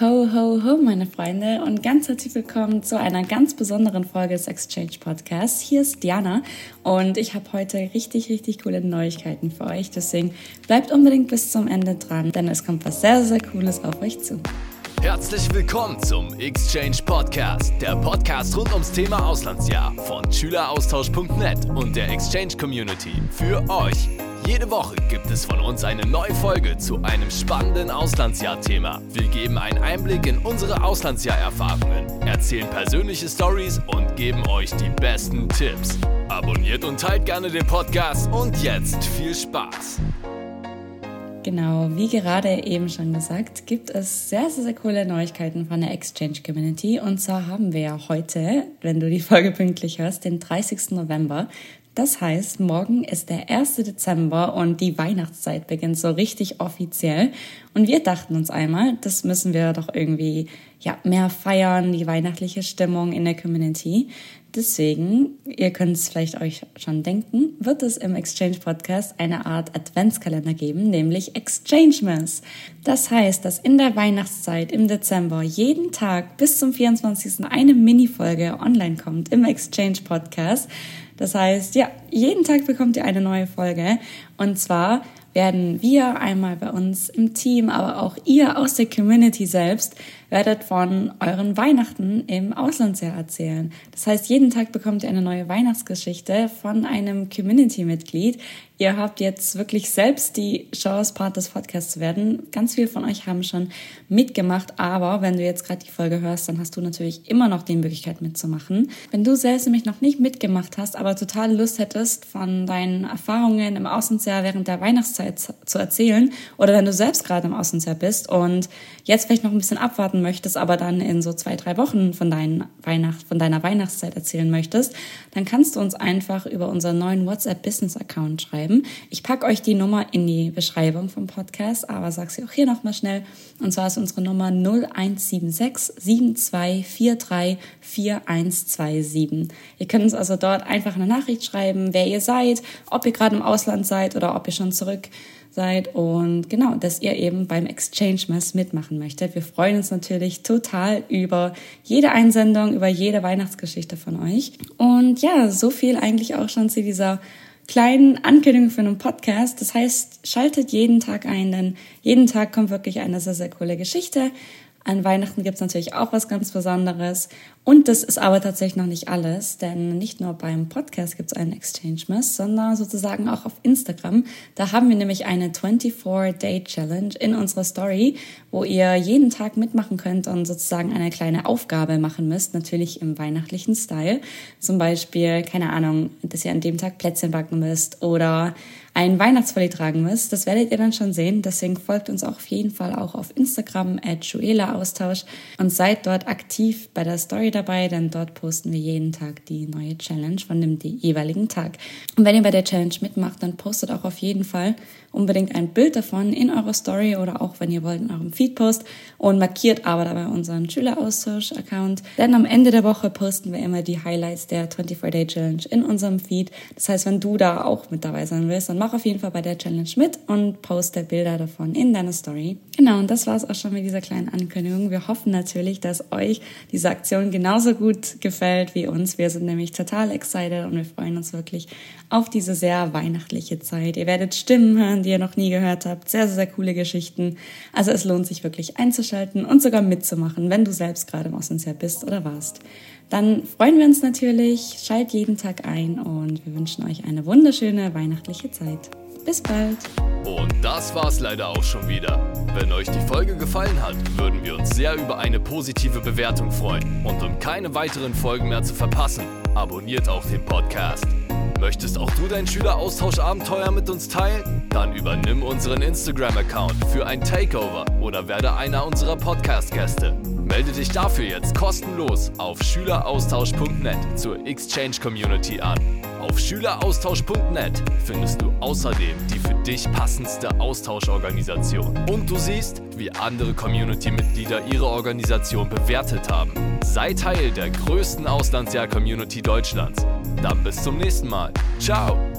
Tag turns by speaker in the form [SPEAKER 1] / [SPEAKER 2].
[SPEAKER 1] Ho, ho, ho, meine Freunde und ganz herzlich willkommen zu einer ganz besonderen Folge des Exchange Podcasts. Hier ist Diana und ich habe heute richtig, richtig coole Neuigkeiten für euch. Deswegen bleibt unbedingt bis zum Ende dran, denn es kommt was sehr, sehr Cooles auf euch zu.
[SPEAKER 2] Herzlich willkommen zum Exchange Podcast, der Podcast rund ums Thema Auslandsjahr von Schüleraustausch.net und der Exchange Community für euch. Jede Woche gibt es von uns eine neue Folge zu einem spannenden Auslandsjahr-Thema. Wir geben einen Einblick in unsere Auslandsjahr-Erfahrungen, erzählen persönliche Stories und geben euch die besten Tipps. Abonniert und teilt gerne den Podcast und jetzt viel Spaß!
[SPEAKER 1] Genau, wie gerade eben schon gesagt, gibt es sehr, sehr, sehr coole Neuigkeiten von der Exchange Community. Und zwar haben wir ja heute, wenn du die Folge pünktlich hörst, den 30. November. Das heißt, morgen ist der 1. Dezember und die Weihnachtszeit beginnt so richtig offiziell. Und wir dachten uns einmal, das müssen wir doch irgendwie ja, mehr feiern, die weihnachtliche Stimmung in der Community. Deswegen, ihr könnt es vielleicht euch schon denken, wird es im Exchange Podcast eine Art Adventskalender geben, nämlich Exchangemas. Das heißt, dass in der Weihnachtszeit im Dezember jeden Tag bis zum 24. eine Minifolge online kommt im Exchange Podcast. Das heißt, ja, jeden Tag bekommt ihr eine neue Folge. Und zwar werden wir einmal bei uns im Team, aber auch ihr aus der Community selbst werdet von euren Weihnachten im Auslandsjahr erzählen. Das heißt, jeden Tag bekommt ihr eine neue Weihnachtsgeschichte von einem Community-Mitglied. Ihr habt jetzt wirklich selbst die Chance, Part des Podcasts zu werden. Ganz viele von euch haben schon mitgemacht, aber wenn du jetzt gerade die Folge hörst, dann hast du natürlich immer noch die Möglichkeit mitzumachen. Wenn du selbst nämlich noch nicht mitgemacht hast, aber total Lust hättest, von deinen Erfahrungen im Auslandsjahr während der Weihnachtszeit zu erzählen, oder wenn du selbst gerade im Auslandsjahr bist und jetzt vielleicht noch ein bisschen abwarten möchtest, aber dann in so zwei, drei Wochen von, deinen Weihnacht, von deiner Weihnachtszeit erzählen möchtest, dann kannst du uns einfach über unseren neuen WhatsApp-Business-Account schreiben. Ich packe euch die Nummer in die Beschreibung vom Podcast, aber sag sie auch hier nochmal schnell. Und zwar ist unsere Nummer 0176 7243 4127. Ihr könnt uns also dort einfach eine Nachricht schreiben, wer ihr seid, ob ihr gerade im Ausland seid oder ob ihr schon zurück seid und genau, dass ihr eben beim Exchange Mess mitmachen möchtet. Wir freuen uns natürlich total über jede Einsendung, über jede Weihnachtsgeschichte von euch. Und ja, so viel eigentlich auch schon zu dieser kleinen Ankündigung für einen Podcast. Das heißt, schaltet jeden Tag ein, denn jeden Tag kommt wirklich eine sehr, sehr coole Geschichte. An Weihnachten gibt es natürlich auch was ganz Besonderes. Und das ist aber tatsächlich noch nicht alles, denn nicht nur beim Podcast gibt es einen Exchange Mess, sondern sozusagen auch auf Instagram. Da haben wir nämlich eine 24-Day-Challenge in unserer Story, wo ihr jeden Tag mitmachen könnt und sozusagen eine kleine Aufgabe machen müsst, natürlich im weihnachtlichen Style. Zum Beispiel, keine Ahnung, dass ihr an dem Tag Plätzchen backen müsst oder ein Weihnachtsvolley tragen müsst. Das werdet ihr dann schon sehen. Deswegen folgt uns auch auf jeden Fall auch auf Instagram at Austausch und seid dort aktiv bei der Story dabei, denn dort posten wir jeden Tag die neue Challenge von dem jeweiligen Tag. Und wenn ihr bei der Challenge mitmacht, dann postet auch auf jeden Fall unbedingt ein Bild davon in eurer Story oder auch, wenn ihr wollt, in eurem Feedpost und markiert aber dabei unseren Schüleraustausch-Account. Denn am Ende der Woche posten wir immer die Highlights der 24-Day-Challenge in unserem Feed. Das heißt, wenn du da auch mit dabei sein willst, dann mach auf jeden Fall bei der Challenge mit und poste Bilder davon in deine Story. Genau, und das war es auch schon mit dieser kleinen Ankündigung. Wir hoffen natürlich, dass euch diese Aktion genauso gut gefällt wie uns. Wir sind nämlich total excited und wir freuen uns wirklich auf diese sehr weihnachtliche Zeit. Ihr werdet Stimmen hören, die ihr noch nie gehört habt. Sehr, sehr, sehr coole Geschichten. Also es lohnt sich wirklich einzuschalten und sogar mitzumachen, wenn du selbst gerade im Auslandsjahr bist oder warst. Dann freuen wir uns natürlich. Schalt jeden Tag ein und wir wünschen euch eine wunderschöne weihnachtliche Zeit. Bis bald.
[SPEAKER 2] Und das war's leider auch schon wieder. Wenn euch die Folge gefallen hat, würden wir uns sehr über eine positive Bewertung freuen. Und um keine weiteren Folgen mehr zu verpassen, abonniert auch den Podcast. Möchtest auch du dein Schüleraustauschabenteuer mit uns teilen? Dann übernimm unseren Instagram-Account für ein Takeover oder werde einer unserer Podcast-Gäste. Melde dich dafür jetzt kostenlos auf schüleraustausch.net zur Exchange Community an. Auf schüleraustausch.net findest du außerdem die für dich passendste Austauschorganisation. Und du siehst, wie andere Community-Mitglieder ihre Organisation bewertet haben. Sei Teil der größten Auslandsjahr-Community Deutschlands. Dann bis zum nächsten Mal. Ciao!